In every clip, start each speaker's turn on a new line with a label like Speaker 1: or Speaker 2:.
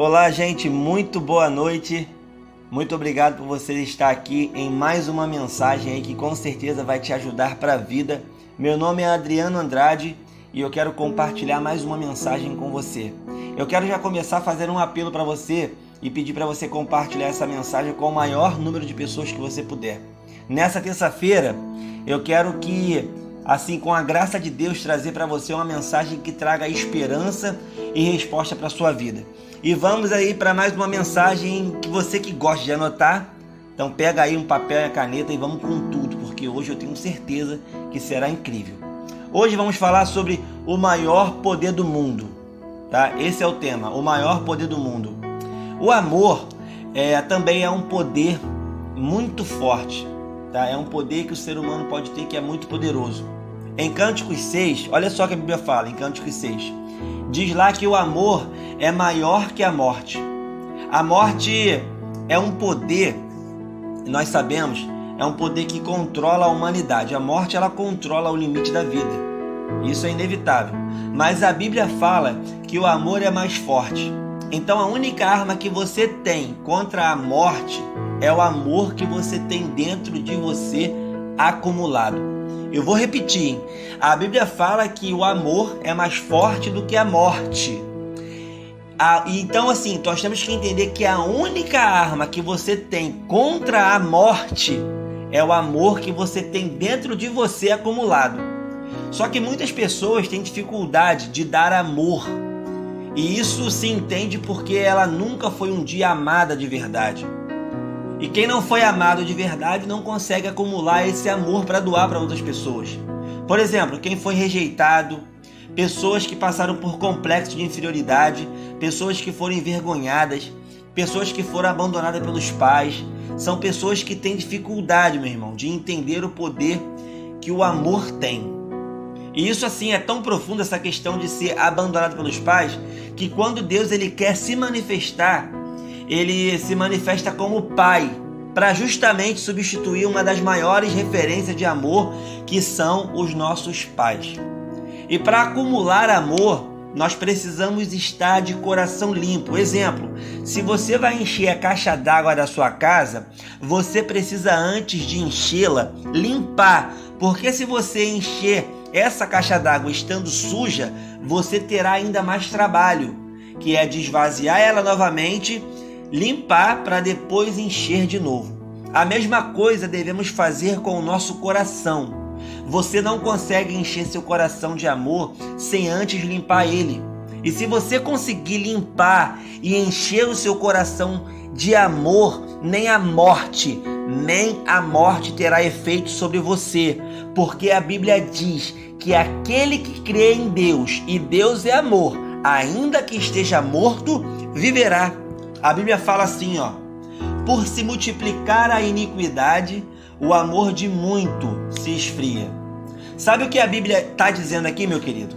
Speaker 1: Olá, gente, muito boa noite. Muito obrigado por você estar aqui em mais uma mensagem aí que com certeza vai te ajudar para a vida. Meu nome é Adriano Andrade e eu quero compartilhar mais uma mensagem com você. Eu quero já começar a fazer um apelo para você e pedir para você compartilhar essa mensagem com o maior número de pessoas que você puder. Nessa terça-feira, eu quero que assim com a graça de Deus trazer para você uma mensagem que traga esperança e resposta para sua vida. E vamos aí para mais uma mensagem que você que gosta de anotar, então pega aí um papel e a caneta e vamos com tudo, porque hoje eu tenho certeza que será incrível. Hoje vamos falar sobre o maior poder do mundo, tá? Esse é o tema, o maior poder do mundo. O amor é, também é um poder muito forte, tá? É um poder que o ser humano pode ter que é muito poderoso. Em Cânticos 6, olha só o que a Bíblia fala em Cânticos 6. Diz lá que o amor é maior que a morte. A morte é um poder, nós sabemos, é um poder que controla a humanidade. A morte ela controla o limite da vida. Isso é inevitável. Mas a Bíblia fala que o amor é mais forte. Então a única arma que você tem contra a morte é o amor que você tem dentro de você acumulado. Eu vou repetir. A Bíblia fala que o amor é mais forte do que a morte. Ah, então, assim, nós temos que entender que a única arma que você tem contra a morte é o amor que você tem dentro de você acumulado. Só que muitas pessoas têm dificuldade de dar amor. E isso se entende porque ela nunca foi um dia amada de verdade. E quem não foi amado de verdade não consegue acumular esse amor para doar para outras pessoas. Por exemplo, quem foi rejeitado, pessoas que passaram por complexo de inferioridade, pessoas que foram envergonhadas, pessoas que foram abandonadas pelos pais, são pessoas que têm dificuldade, meu irmão, de entender o poder que o amor tem. E isso assim é tão profundo essa questão de ser abandonado pelos pais, que quando Deus ele quer se manifestar, ele se manifesta como pai, para justamente substituir uma das maiores referências de amor que são os nossos pais. E para acumular amor, nós precisamos estar de coração limpo. Exemplo: se você vai encher a caixa d'água da sua casa, você precisa antes de enchê-la limpar, porque se você encher essa caixa d'água estando suja, você terá ainda mais trabalho, que é desvaziar ela novamente limpar para depois encher de novo. A mesma coisa devemos fazer com o nosso coração. Você não consegue encher seu coração de amor sem antes limpar ele. E se você conseguir limpar e encher o seu coração de amor, nem a morte, nem a morte terá efeito sobre você, porque a Bíblia diz que aquele que crê em Deus e Deus é amor, ainda que esteja morto, viverá. A Bíblia fala assim, ó: Por se multiplicar a iniquidade, o amor de muito se esfria. Sabe o que a Bíblia está dizendo aqui, meu querido?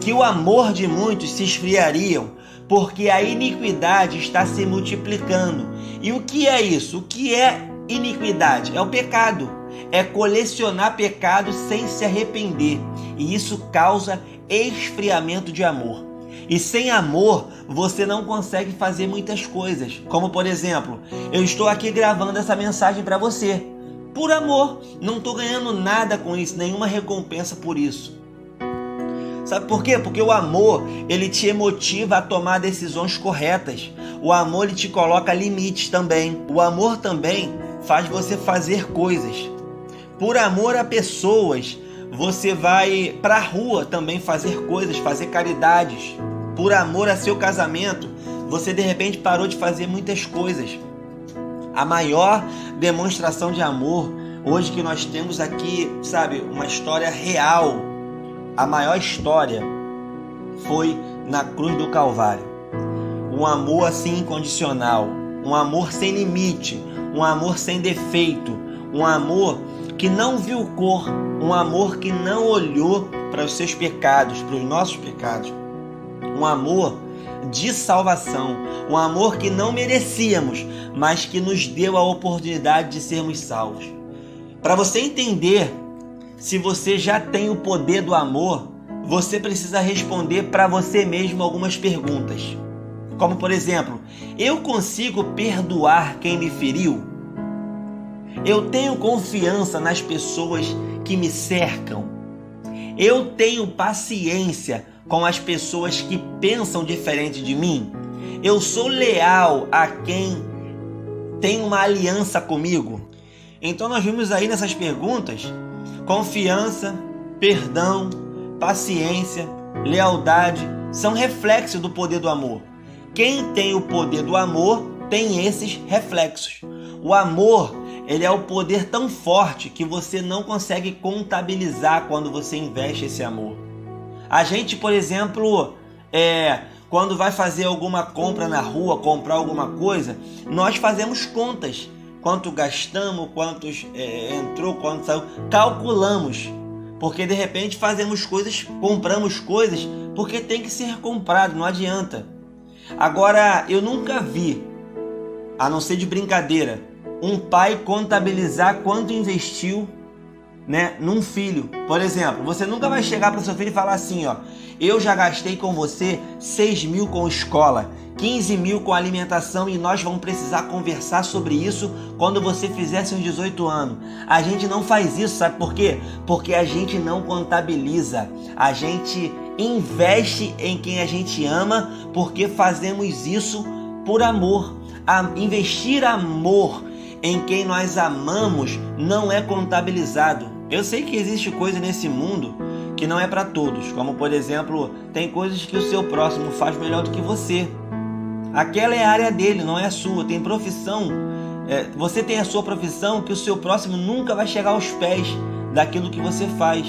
Speaker 1: Que o amor de muitos se esfriariam porque a iniquidade está se multiplicando. E o que é isso? O que é iniquidade? É o pecado. É colecionar pecado sem se arrepender. E isso causa esfriamento de amor. E sem amor, você não consegue fazer muitas coisas. Como por exemplo, eu estou aqui gravando essa mensagem para você. Por amor, não estou ganhando nada com isso, nenhuma recompensa por isso. Sabe por quê? Porque o amor, ele te emotiva a tomar decisões corretas. O amor ele te coloca limites também. O amor também faz você fazer coisas. Por amor a pessoas, você vai para a rua também fazer coisas, fazer caridades por amor a seu casamento, você de repente parou de fazer muitas coisas. A maior demonstração de amor hoje que nós temos aqui, sabe, uma história real. A maior história foi na cruz do Calvário. Um amor assim incondicional, um amor sem limite, um amor sem defeito, um amor que não viu cor, um amor que não olhou para os seus pecados, para os nossos pecados um amor de salvação, um amor que não merecíamos, mas que nos deu a oportunidade de sermos salvos. Para você entender se você já tem o poder do amor, você precisa responder para você mesmo algumas perguntas. Como por exemplo, eu consigo perdoar quem me feriu? Eu tenho confiança nas pessoas que me cercam? Eu tenho paciência com as pessoas que pensam diferente de mim? Eu sou leal a quem tem uma aliança comigo? Então nós vimos aí nessas perguntas confiança, perdão, paciência, lealdade são reflexos do poder do amor. Quem tem o poder do amor tem esses reflexos. O amor, ele é o poder tão forte que você não consegue contabilizar quando você investe esse amor. A gente, por exemplo, é, quando vai fazer alguma compra na rua, comprar alguma coisa, nós fazemos contas. Quanto gastamos, quantos é, entrou, quanto saiu, calculamos. Porque de repente fazemos coisas, compramos coisas porque tem que ser comprado, não adianta. Agora, eu nunca vi, a não ser de brincadeira, um pai contabilizar quanto investiu né, num filho. Por exemplo, você nunca vai chegar para seu filho e falar assim, ó, eu já gastei com você 6 mil com escola, 15 mil com alimentação e nós vamos precisar conversar sobre isso quando você fizer seus 18 anos. A gente não faz isso, sabe por quê? Porque a gente não contabiliza, a gente investe em quem a gente ama porque fazemos isso por amor. A investir amor em quem nós amamos não é contabilizado. Eu sei que existe coisa nesse mundo que não é para todos, como por exemplo, tem coisas que o seu próximo faz melhor do que você. Aquela é a área dele, não é a sua. Tem profissão, é, você tem a sua profissão que o seu próximo nunca vai chegar aos pés daquilo que você faz.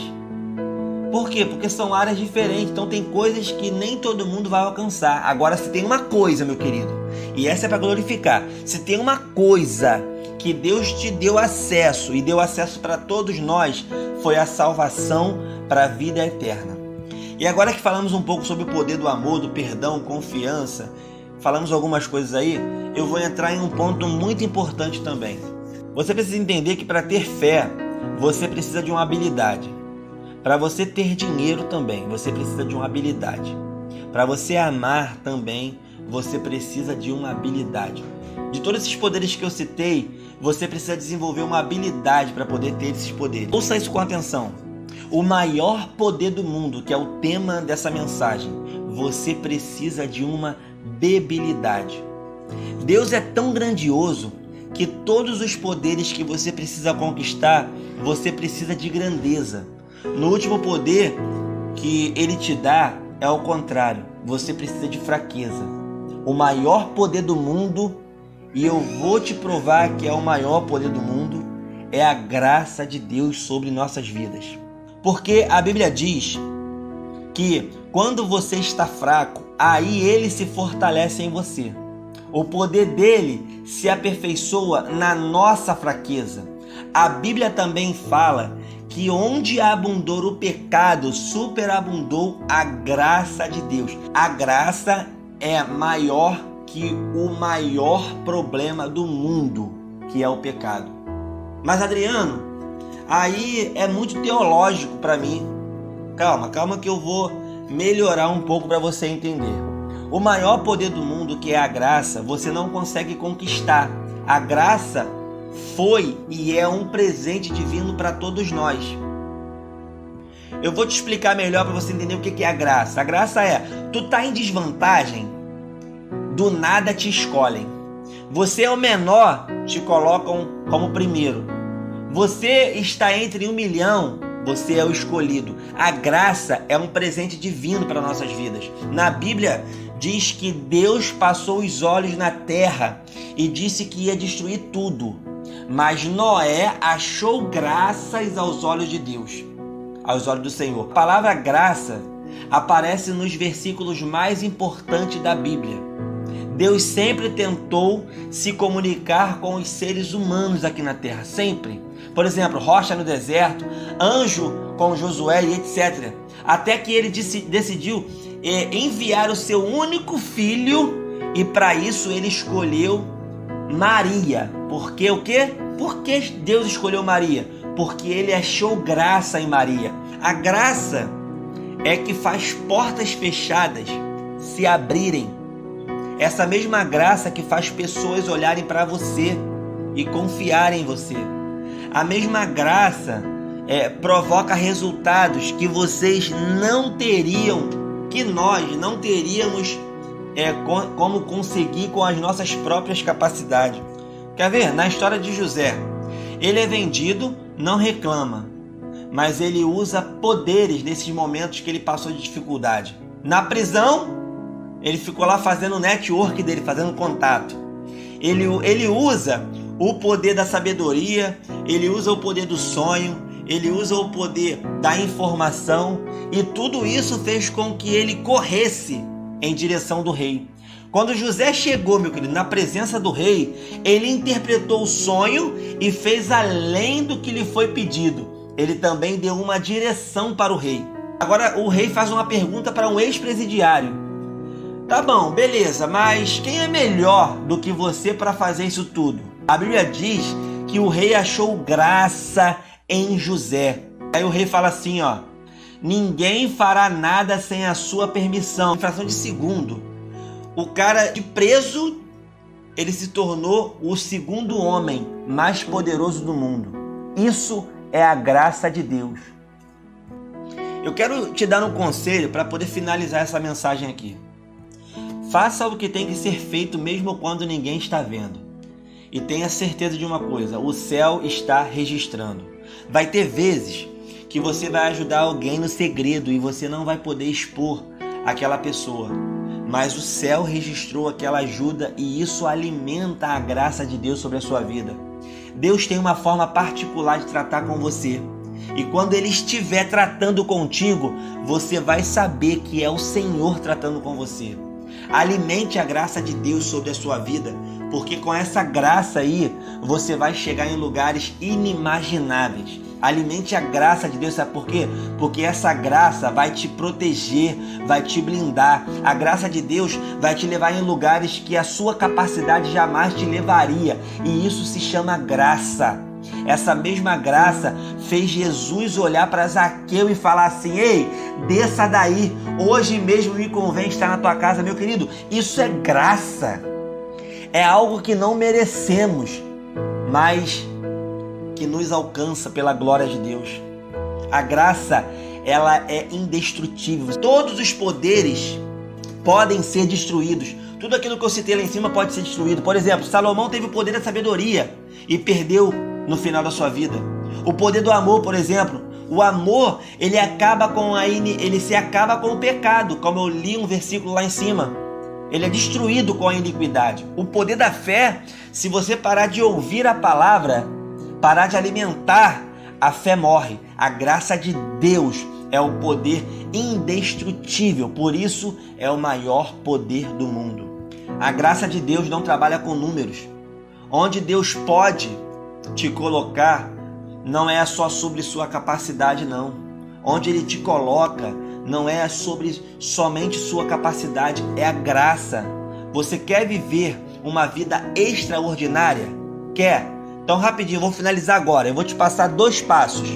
Speaker 1: Por quê? Porque são áreas diferentes, então tem coisas que nem todo mundo vai alcançar. Agora, se tem uma coisa, meu querido, e essa é para glorificar, se tem uma coisa que Deus te deu acesso e deu acesso para todos nós, foi a salvação para a vida eterna. E agora que falamos um pouco sobre o poder do amor, do perdão, confiança, falamos algumas coisas aí, eu vou entrar em um ponto muito importante também. Você precisa entender que para ter fé, você precisa de uma habilidade. Para você ter dinheiro também, você precisa de uma habilidade. Para você amar também, você precisa de uma habilidade. De todos esses poderes que eu citei, você precisa desenvolver uma habilidade para poder ter esses poderes. Ouça isso com atenção. O maior poder do mundo, que é o tema dessa mensagem, você precisa de uma debilidade. Deus é tão grandioso que todos os poderes que você precisa conquistar, você precisa de grandeza. No último poder que ele te dá é o contrário. Você precisa de fraqueza. O maior poder do mundo, e eu vou te provar que é o maior poder do mundo, é a graça de Deus sobre nossas vidas. Porque a Bíblia diz que quando você está fraco, aí ele se fortalece em você. O poder dele se aperfeiçoa na nossa fraqueza. A Bíblia também fala que onde abundou o pecado, superabundou a graça de Deus. A graça é maior que o maior problema do mundo, que é o pecado. Mas Adriano, aí é muito teológico para mim. Calma, calma que eu vou melhorar um pouco para você entender. O maior poder do mundo, que é a graça, você não consegue conquistar. A graça foi e é um presente divino para todos nós. Eu vou te explicar melhor para você entender o que é a graça. A graça é, tu tá em desvantagem, do nada te escolhem. Você é o menor, te colocam como primeiro. Você está entre um milhão, você é o escolhido. A graça é um presente divino para nossas vidas. Na Bíblia diz que Deus passou os olhos na terra e disse que ia destruir tudo. Mas Noé achou graças aos olhos de Deus, aos olhos do Senhor. A palavra graça aparece nos versículos mais importantes da Bíblia. Deus sempre tentou se comunicar com os seres humanos aqui na terra, sempre. Por exemplo, rocha no deserto, anjo com Josué e etc. Até que ele decidiu eh, enviar o seu único filho e para isso ele escolheu Maria. Porque o quê? Por que Deus escolheu Maria? Porque ele achou graça em Maria. A graça é que faz portas fechadas se abrirem. Essa mesma graça que faz pessoas olharem para você e confiarem em você. A mesma graça é, provoca resultados que vocês não teriam, que nós não teríamos é, como conseguir com as nossas próprias capacidades. Quer ver? Na história de José, ele é vendido, não reclama, mas ele usa poderes nesses momentos que ele passou de dificuldade. Na prisão, ele ficou lá fazendo o network dele, fazendo contato. Ele, ele usa o poder da sabedoria, ele usa o poder do sonho, ele usa o poder da informação e tudo isso fez com que ele corresse em direção do rei. Quando José chegou, meu querido, na presença do rei, ele interpretou o sonho e fez além do que lhe foi pedido. Ele também deu uma direção para o rei. Agora o rei faz uma pergunta para um ex-presidiário. Tá bom, beleza, mas quem é melhor do que você para fazer isso tudo? A Bíblia diz que o rei achou graça em José. Aí o rei fala assim, ó: Ninguém fará nada sem a sua permissão. Fração de segundo, o cara de preso, ele se tornou o segundo homem mais poderoso do mundo. Isso é a graça de Deus. Eu quero te dar um conselho para poder finalizar essa mensagem aqui. Faça o que tem que ser feito mesmo quando ninguém está vendo. E tenha certeza de uma coisa: o céu está registrando. Vai ter vezes que você vai ajudar alguém no segredo e você não vai poder expor aquela pessoa. Mas o céu registrou aquela ajuda e isso alimenta a graça de Deus sobre a sua vida. Deus tem uma forma particular de tratar com você. E quando ele estiver tratando contigo, você vai saber que é o Senhor tratando com você. Alimente a graça de Deus sobre a sua vida, porque com essa graça aí você vai chegar em lugares inimagináveis. Alimente a graça de Deus, sabe por quê? Porque essa graça vai te proteger, vai te blindar. A graça de Deus vai te levar em lugares que a sua capacidade jamais te levaria, e isso se chama graça. Essa mesma graça fez Jesus olhar para Zaqueu e falar assim: Ei, desça daí, hoje mesmo me convém estar na tua casa, meu querido. Isso é graça, é algo que não merecemos, mas que nos alcança pela glória de Deus. A graça, ela é indestrutível. Todos os poderes podem ser destruídos. Tudo aquilo que eu citei lá em cima pode ser destruído. Por exemplo, Salomão teve o poder da sabedoria e perdeu no final da sua vida. O poder do amor, por exemplo, o amor, ele acaba com a ele se acaba com o pecado, como eu li um versículo lá em cima. Ele é destruído com a iniquidade. O poder da fé, se você parar de ouvir a palavra, parar de alimentar, a fé morre. A graça de Deus é o poder indestrutível, por isso é o maior poder do mundo. A graça de Deus não trabalha com números. Onde Deus pode te colocar não é só sobre sua capacidade, não. Onde Ele te coloca não é sobre somente sua capacidade, é a graça. Você quer viver uma vida extraordinária? Quer? Então, rapidinho, vou finalizar agora. Eu vou te passar dois passos.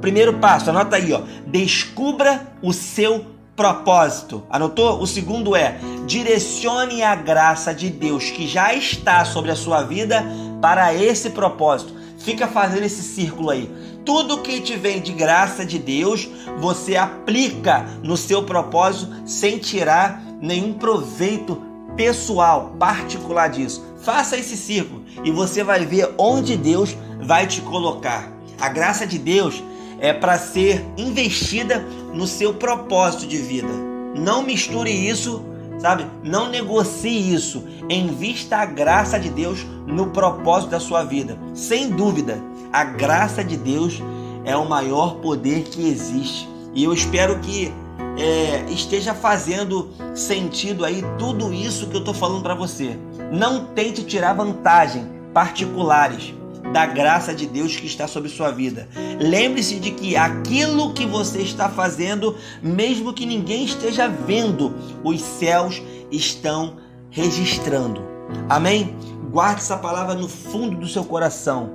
Speaker 1: primeiro passo, anota aí, ó. Descubra o seu propósito. Anotou? O segundo é: direcione a graça de Deus que já está sobre a sua vida para esse propósito. Fica fazendo esse círculo aí. Tudo que te vem de graça de Deus, você aplica no seu propósito sem tirar nenhum proveito pessoal, particular disso. Faça esse círculo e você vai ver onde Deus vai te colocar. A graça de Deus é para ser investida no seu propósito de vida. Não misture isso sabe? Não negocie isso. Invista a graça de Deus no propósito da sua vida. Sem dúvida, a graça de Deus é o maior poder que existe. E eu espero que é, esteja fazendo sentido aí tudo isso que eu estou falando para você. Não tente tirar vantagem particulares da graça de Deus que está sobre sua vida. Lembre-se de que aquilo que você está fazendo, mesmo que ninguém esteja vendo, os céus estão registrando. Amém? Guarde essa palavra no fundo do seu coração.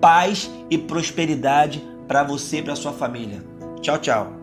Speaker 1: Paz e prosperidade para você e para sua família. Tchau, tchau.